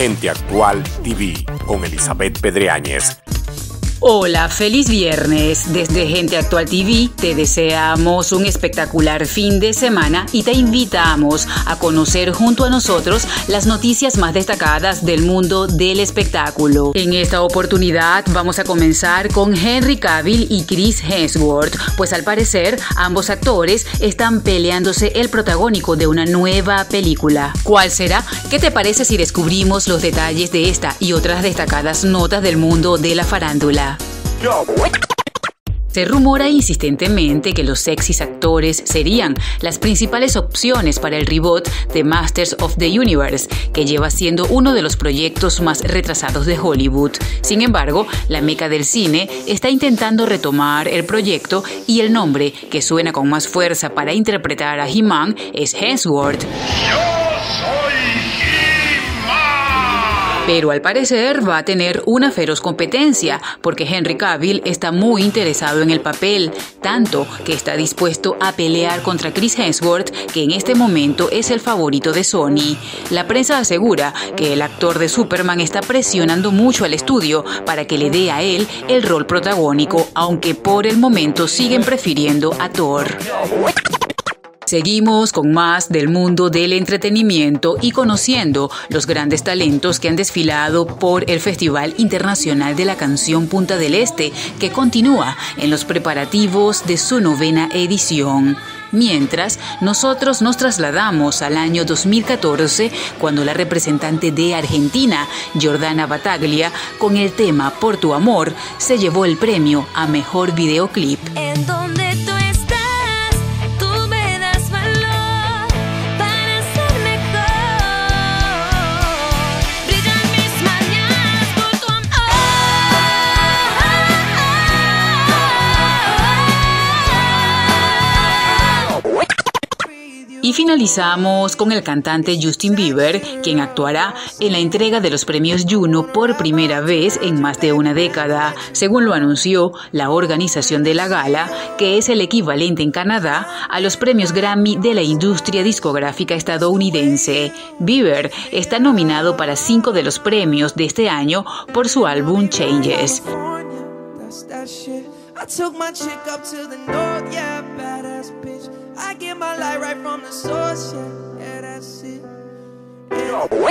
Gente Actual TV con Elizabeth Pedreáñez. Hola, feliz viernes. Desde Gente Actual TV te deseamos un espectacular fin de semana y te invitamos a conocer junto a nosotros las noticias más destacadas del mundo del espectáculo. En esta oportunidad vamos a comenzar con Henry Cavill y Chris Hemsworth, pues al parecer ambos actores están peleándose el protagónico de una nueva película. ¿Cuál será? ¿Qué te parece si descubrimos los detalles de esta y otras destacadas notas del mundo de la farándula? Se rumora insistentemente que los sexys actores serían las principales opciones para el reboot de Masters of the Universe, que lleva siendo uno de los proyectos más retrasados de Hollywood. Sin embargo, la meca del cine está intentando retomar el proyecto y el nombre que suena con más fuerza para interpretar a He-Man es Hemsworth. Pero al parecer va a tener una feroz competencia porque Henry Cavill está muy interesado en el papel, tanto que está dispuesto a pelear contra Chris Hemsworth, que en este momento es el favorito de Sony. La prensa asegura que el actor de Superman está presionando mucho al estudio para que le dé a él el rol protagónico, aunque por el momento siguen prefiriendo a Thor. Seguimos con más del mundo del entretenimiento y conociendo los grandes talentos que han desfilado por el Festival Internacional de la Canción Punta del Este, que continúa en los preparativos de su novena edición. Mientras, nosotros nos trasladamos al año 2014, cuando la representante de Argentina, Jordana Bataglia, con el tema Por tu amor, se llevó el premio a Mejor Videoclip. ¿En Y finalizamos con el cantante Justin Bieber, quien actuará en la entrega de los premios Juno por primera vez en más de una década, según lo anunció la organización de la gala, que es el equivalente en Canadá a los premios Grammy de la industria discográfica estadounidense. Bieber está nominado para cinco de los premios de este año por su álbum Changes. It. Yeah.